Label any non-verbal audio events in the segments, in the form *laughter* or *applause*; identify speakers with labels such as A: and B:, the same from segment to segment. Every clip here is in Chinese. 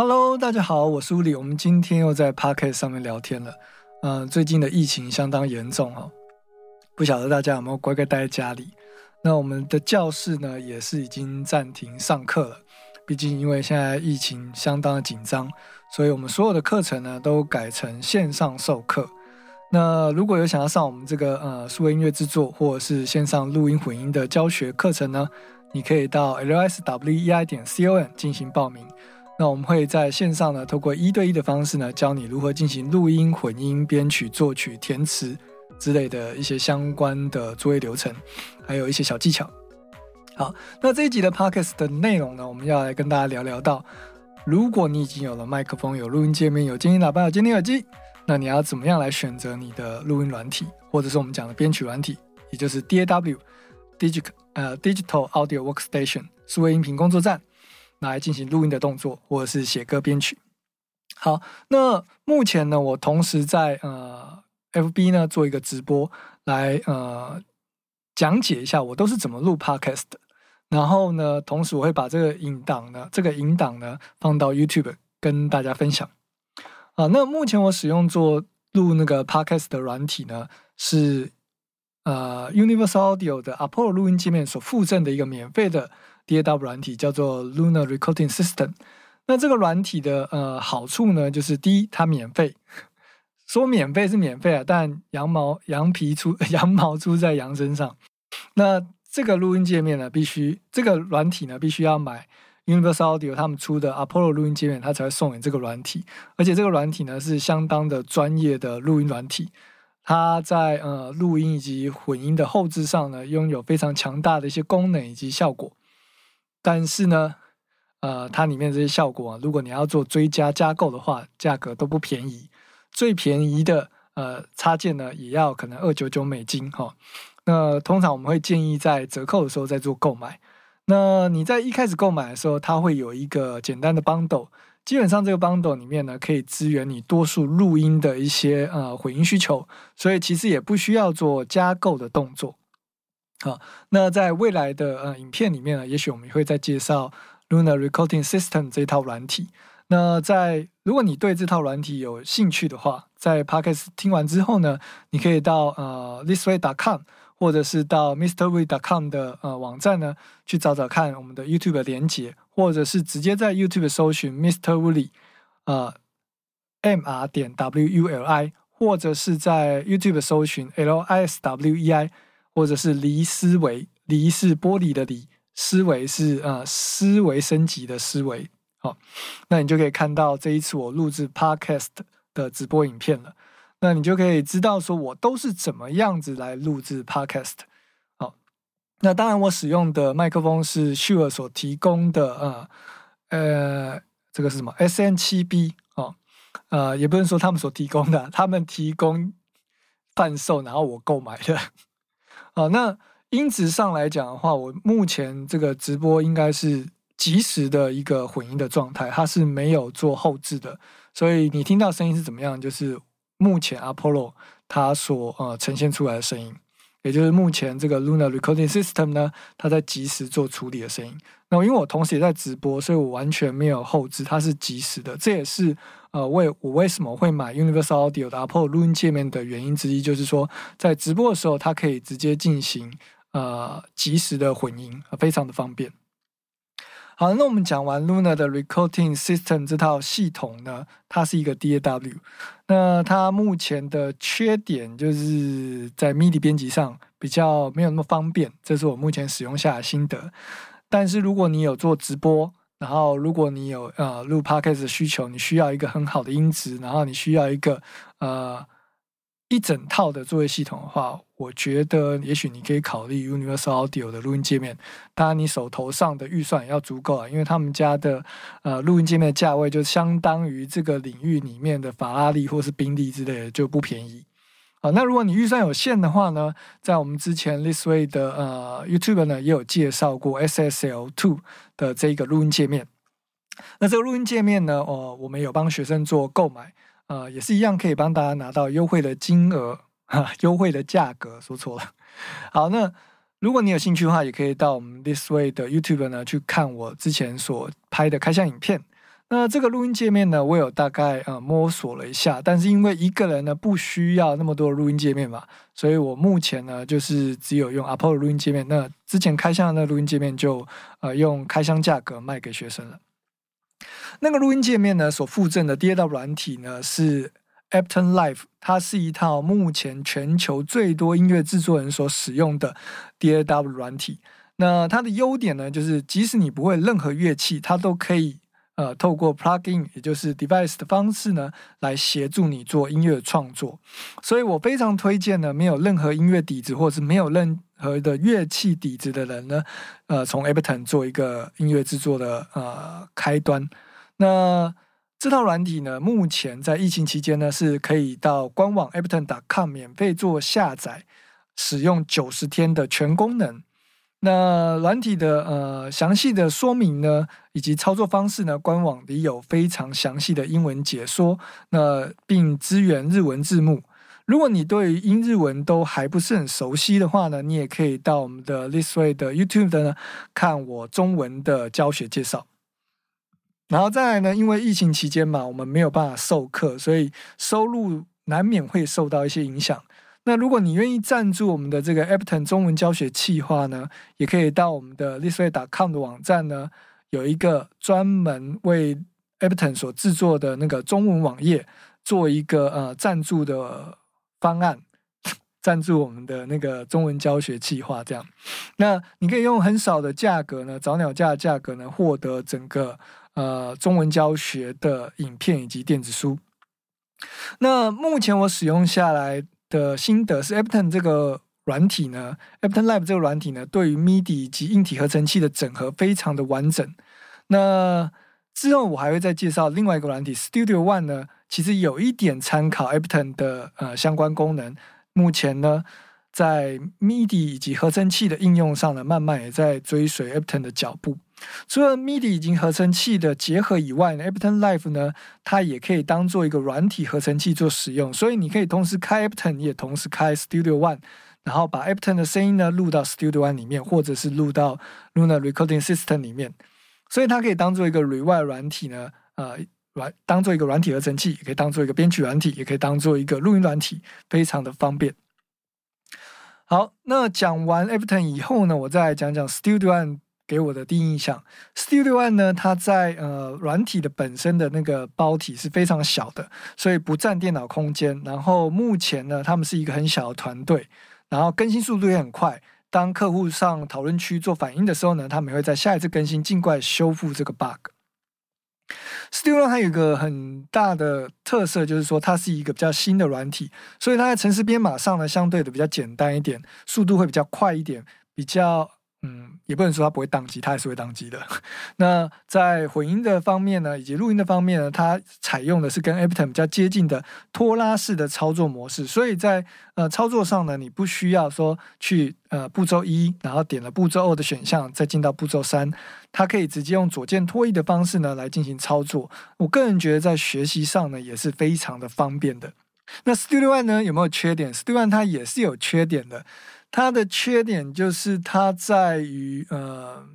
A: Hello，大家好，我是乌里。我们今天又在 Pocket 上面聊天了。嗯，最近的疫情相当严重哦，不晓得大家有没有乖乖待在家里？那我们的教室呢，也是已经暂停上课了。毕竟因为现在疫情相当的紧张，所以我们所有的课程呢都改成线上授课。那如果有想要上我们这个呃数位音乐制作或者是线上录音混音的教学课程呢，你可以到 lswei 点 com 进行报名。那我们会在线上呢，透过一对一的方式呢，教你如何进行录音、混音、编曲、作曲、填词之类的一些相关的作业流程，还有一些小技巧。好，那这一集的 podcast 的内容呢，我们要来跟大家聊聊到，如果你已经有了麦克风、有录音界面、有监听喇叭、有监听耳机，那你要怎么样来选择你的录音软体，或者是我们讲的编曲软体，也就是 DAW，Digital 呃 Digital Audio Workstation 数位音频工作站。来进行录音的动作，或者是写歌编曲。好，那目前呢，我同时在呃 FB 呢做一个直播，来呃讲解一下我都是怎么录 Podcast 的。然后呢，同时我会把这个引档呢，这个引档呢放到 YouTube 跟大家分享。啊，那目前我使用做录那个 Podcast 的软体呢，是呃 Universal Audio 的 Apollo 录音界面所附赠的一个免费的。DAW 软体叫做 Lunar Recording System。那这个软体的呃好处呢，就是第一，它免费。说免费是免费啊，但羊毛羊皮出 *laughs* 羊毛出在羊身上。那这个录音界面呢，必须这个软体呢，必须要买 Universal Audio 他们出的 Apollo 录音界面，它才会送你这个软体。而且这个软体呢，是相当的专业的录音软体。它在呃录音以及混音的后置上呢，拥有非常强大的一些功能以及效果。但是呢，呃，它里面这些效果啊，如果你要做追加加购的话，价格都不便宜。最便宜的呃插件呢，也要可能二九九美金哈。那通常我们会建议在折扣的时候再做购买。那你在一开始购买的时候，它会有一个简单的 bundle，基本上这个 bundle 里面呢，可以支援你多数录音的一些呃混音需求，所以其实也不需要做加购的动作。好，那在未来的呃影片里面呢，也许我们会再介绍 Luna Recording System 这一套软体。那在如果你对这套软体有兴趣的话，在 Podcast 听完之后呢，你可以到呃 thisway.com 或者是到 Mister Wuli.com 的呃网站呢去找找看我们的 YouTube 的连接，或者是直接在 YouTube 搜寻 Mister Wuli，呃 M R 点 W U L I，或者是在 YouTube 搜寻 L I S W E I。或者是离思维，离是玻璃的离，思维是呃思维升级的思维。好，那你就可以看到这一次我录制 podcast 的直播影片了。那你就可以知道说我都是怎么样子来录制 podcast。好，那当然我使用的麦克风是 Shure 所提供的呃呃这个是什么 S N 七 B 哦，呃也不能说他们所提供的，他们提供贩售，然后我购买的。好，那音质上来讲的话，我目前这个直播应该是即时的一个混音的状态，它是没有做后置的，所以你听到声音是怎么样，就是目前 Apollo 它所呃呈现出来的声音，也就是目前这个 Luna Recording System 呢，它在即时做处理的声音。那因为我同时也在直播，所以我完全没有后置，它是即时的，这也是。呃，为我为什么会买 Universal Audio 的 Apple 录音界面的原因之一，就是说在直播的时候，它可以直接进行呃即时的混音，非常的方便。好，那我们讲完 Luna 的 Recording System 这套系统呢，它是一个 DAW。那它目前的缺点就是在 MIDI 编辑上比较没有那么方便，这是我目前使用下的心得。但是如果你有做直播，然后，如果你有呃录 podcast 的需求，你需要一个很好的音质，然后你需要一个呃一整套的作业系统的话，我觉得也许你可以考虑 Universal Audio 的录音界面。当然，你手头上的预算也要足够啊，因为他们家的呃录音界面的价位就相当于这个领域里面的法拉利或是宾利之类的，就不便宜。好，那如果你预算有限的话呢，在我们之前 This Way 的呃 YouTube 呢也有介绍过 SSL Two 的这个录音界面。那这个录音界面呢，哦，我们有帮学生做购买，呃，也是一样可以帮大家拿到优惠的金额，哈，优惠的价格，说错了。好，那如果你有兴趣的话，也可以到我们 This Way 的 YouTube 呢去看我之前所拍的开箱影片。那这个录音界面呢，我有大概呃摸索了一下，但是因为一个人呢不需要那么多录音界面嘛，所以我目前呢就是只有用 Apple 录音界面。那之前开箱的那录音界面就呃用开箱价格卖给学生了。那个录音界面呢所附赠的 DAW 软体呢是 Ableton Live，它是一套目前全球最多音乐制作人所使用的 DAW 软体。那它的优点呢，就是即使你不会任何乐器，它都可以。呃，透过 plugin，也就是 device 的方式呢，来协助你做音乐创作。所以我非常推荐呢，没有任何音乐底子或是没有任何的乐器底子的人呢，呃，从 Ableton 做一个音乐制作的呃开端。那这套软体呢，目前在疫情期间呢，是可以到官网 Ableton.com 免费做下载，使用九十天的全功能。那软体的呃详细的说明呢，以及操作方式呢，官网里有非常详细的英文解说，那并支援日文字幕。如果你对英日文都还不是很熟悉的话呢，你也可以到我们的 Thisway 的 YouTube 的呢看我中文的教学介绍。然后再来呢，因为疫情期间嘛，我们没有办法授课，所以收入难免会受到一些影响。那如果你愿意赞助我们的这个 Ableton 中文教学计划呢，也可以到我们的 listway.com 的网站呢，有一个专门为 Ableton 所制作的那个中文网页，做一个呃赞助的方案，*laughs* 赞助我们的那个中文教学计划。这样，那你可以用很少的价格呢，早鸟价的价格呢，获得整个呃中文教学的影片以及电子书。那目前我使用下来。的心得是，Ableton 这个软体呢，Ableton Live 这个软体呢，对于 MIDI 以及硬体合成器的整合非常的完整。那之后我还会再介绍另外一个软体 Studio One 呢，其实有一点参考 Ableton 的呃相关功能。目前呢，在 MIDI 以及合成器的应用上呢，慢慢也在追随 Ableton 的脚步。除了 MIDI 以及合成器的结合以外呢，Ableton Live 呢，它也可以当做一个软体合成器做使用。所以你可以同时开 Ableton，也同时开 Studio One，然后把 Ableton 的声音呢录到 Studio One 里面，或者是录到 Luna Recording System 里面。所以它可以当做一个 Rewind 软体呢，呃，软当做一个软体合成器，也可以当做一个编曲软体，也可以当做一个录音软体，非常的方便。好，那讲完 Ableton 以后呢，我再来讲讲 Studio One。给我的第一印象，Studio One 呢，它在呃软体的本身的那个包体是非常小的，所以不占电脑空间。然后目前呢，他们是一个很小的团队，然后更新速度也很快。当客户上讨论区做反应的时候呢，他们会在下一次更新尽快修复这个 bug。Studio 它有一个很大的特色，就是说它是一个比较新的软体，所以它在城市编码上呢，相对的比较简单一点，速度会比较快一点，比较。嗯，也不能说它不会宕机，它还是会宕机的。*laughs* 那在混音的方面呢，以及录音的方面呢，它采用的是跟 Ableton 比较接近的拖拉式的操作模式，所以在呃操作上呢，你不需要说去呃步骤一，然后点了步骤二的选项，再进到步骤三，它可以直接用左键拖移的方式呢来进行操作。我个人觉得在学习上呢也是非常的方便的。那 Studio One 呢有没有缺点？Studio One 它也是有缺点的。它的缺点就是它在于呃，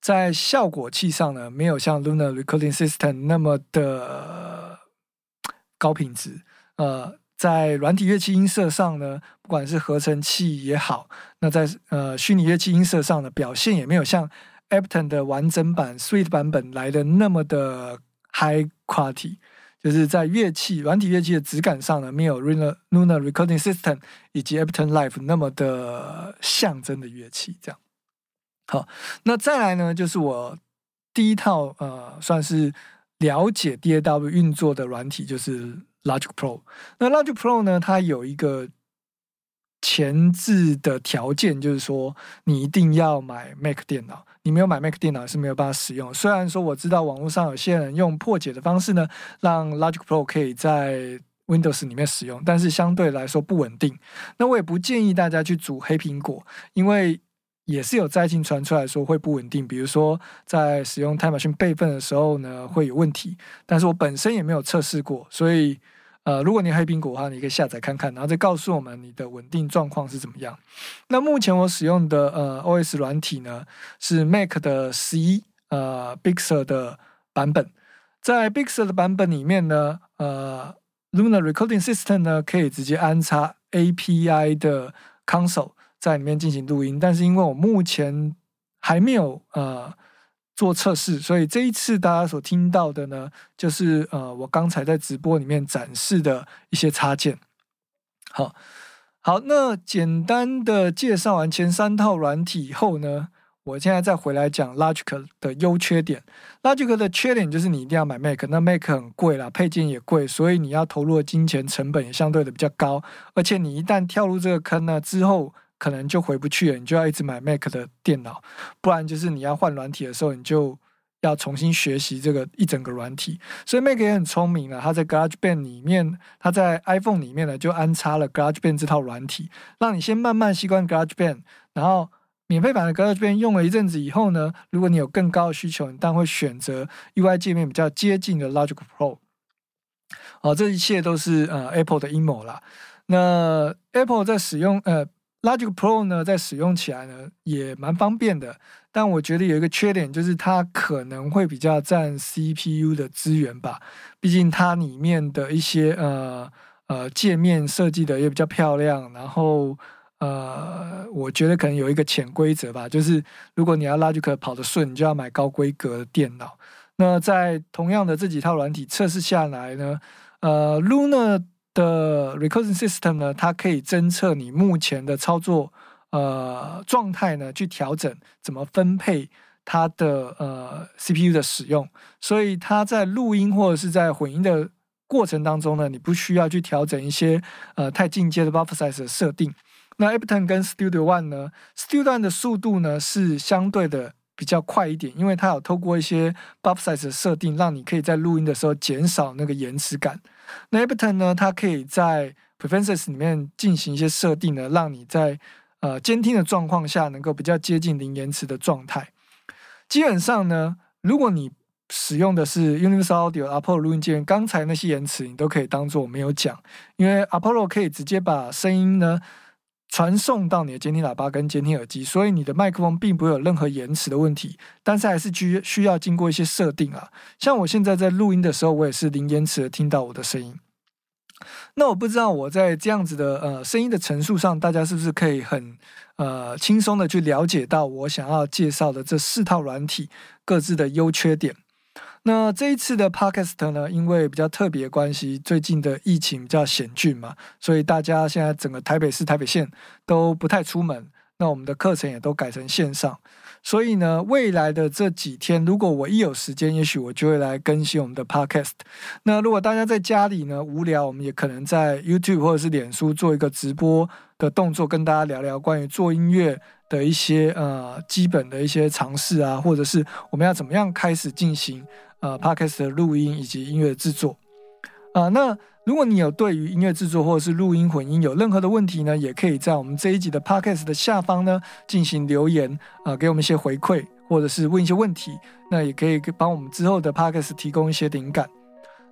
A: 在效果器上呢，没有像 Luna Recording System 那么的高品质。呃，在软体乐器音色上呢，不管是合成器也好，那在呃虚拟乐器音色上的表现也没有像 Ableton 的完整版 Suite 版本来的那么的 High Quality。就是在乐器软体乐器的质感上呢，没有 Luna Luna Recording System 以及 Ableton Live 那么的象征的乐器。这样，好，那再来呢，就是我第一套呃，算是了解 DAW 运作的软体，就是 Logic Pro。那 Logic Pro 呢，它有一个前置的条件，就是说你一定要买 Mac 电脑。你没有买 Mac 电脑是没有办法使用。虽然说我知道网络上有些人用破解的方式呢，让 Logic Pro 可以在 Windows 里面使用，但是相对来说不稳定。那我也不建议大家去组黑苹果，因为也是有灾情传出来说会不稳定，比如说在使用 Time Machine 备份的时候呢会有问题。但是我本身也没有测试过，所以。呃，如果你黑苹果的话，你可以下载看看，然后再告诉我们你的稳定状况是怎么样。那目前我使用的呃 OS 软体呢是 Mac 的十一呃 Big Sur 的版本。在 Bixer 的版本里面呢，呃，Luna Recording System 呢可以直接安插 API 的 console 在里面进行录音，但是因为我目前还没有呃做测试，所以这一次大家所听到的呢，就是呃我刚才在直播里面展示的一些插件。好，好，那简单的介绍完前三套软体以后呢？我现在再回来讲 Logic 的优缺点。Logic 的缺点就是你一定要买 Mac，那 Mac 很贵啦，配件也贵，所以你要投入的金钱成本也相对的比较高。而且你一旦跳入这个坑呢，之后可能就回不去了，你就要一直买 Mac 的电脑，不然就是你要换软体的时候，你就要重新学习这个一整个软体。所以 Mac 也很聪明了，它在 GarageBand 里面，它在 iPhone 里面呢就安插了 GarageBand 这套软体，让你先慢慢习惯 GarageBand，然后。免费版的 GarageBand 用了一阵子以后呢，如果你有更高的需求，你当然会选择 UI 界面比较接近的 Logic Pro。哦，这一切都是呃 Apple 的阴谋啦。那 Apple 在使用呃 Logic Pro 呢，在使用起来呢也蛮方便的，但我觉得有一个缺点，就是它可能会比较占 CPU 的资源吧。毕竟它里面的一些呃呃界面设计的也比较漂亮，然后。呃，我觉得可能有一个潜规则吧，就是如果你要 Logic 跑得顺，你就要买高规格的电脑。那在同样的这几套软体测试下来呢，呃，Luna 的 Recording System 呢，它可以侦测你目前的操作呃状态呢，去调整怎么分配它的呃 CPU 的使用。所以它在录音或者是在混音的过程当中呢，你不需要去调整一些呃太进阶的 Buffer Size 的设定。那 Ableton 跟 Studio One 呢？Studio One 的速度呢是相对的比较快一点，因为它有透过一些 Buffer Size 的设定，让你可以在录音的时候减少那个延迟感。那 Ableton 呢，它可以在 Preferences 里面进行一些设定呢，让你在呃监听的状况下能够比较接近零延迟的状态。基本上呢，如果你使用的是 Universal Audio Apollo 录音键，刚才那些延迟你都可以当做没有讲，因为 Apollo 可以直接把声音呢。传送到你的监听喇叭跟监听耳机，所以你的麦克风并不会有任何延迟的问题，但是还是需需要经过一些设定啊。像我现在在录音的时候，我也是零延迟的听到我的声音。那我不知道我在这样子的呃声音的陈述上，大家是不是可以很呃轻松的去了解到我想要介绍的这四套软体各自的优缺点。那这一次的 podcast 呢，因为比较特别关系，最近的疫情比较险峻嘛，所以大家现在整个台北市、台北县都不太出门。那我们的课程也都改成线上，所以呢，未来的这几天，如果我一有时间，也许我就会来更新我们的 podcast。那如果大家在家里呢无聊，我们也可能在 YouTube 或者是脸书做一个直播的动作，跟大家聊聊关于做音乐的一些呃基本的一些尝试啊，或者是我们要怎么样开始进行。呃，podcast 的录音以及音乐制作，啊，那如果你有对于音乐制作或者是录音混音有任何的问题呢，也可以在我们这一集的 podcast 的下方呢进行留言，啊，给我们一些回馈，或者是问一些问题，那也可以帮我们之后的 podcast 提供一些灵感。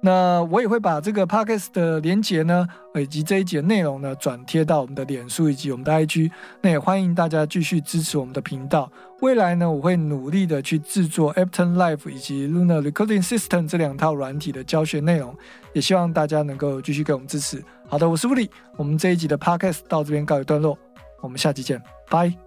A: 那我也会把这个 podcast 的连接呢，以及这一节内容呢，转贴到我们的脸书以及我们的 IG。那也欢迎大家继续支持我们的频道。未来呢，我会努力的去制作 Ableton Live 以及 Luna Recording System 这两套软体的教学内容。也希望大家能够继续给我们支持。好的，我是物理，我们这一集的 podcast 到这边告一段落，我们下期见，拜。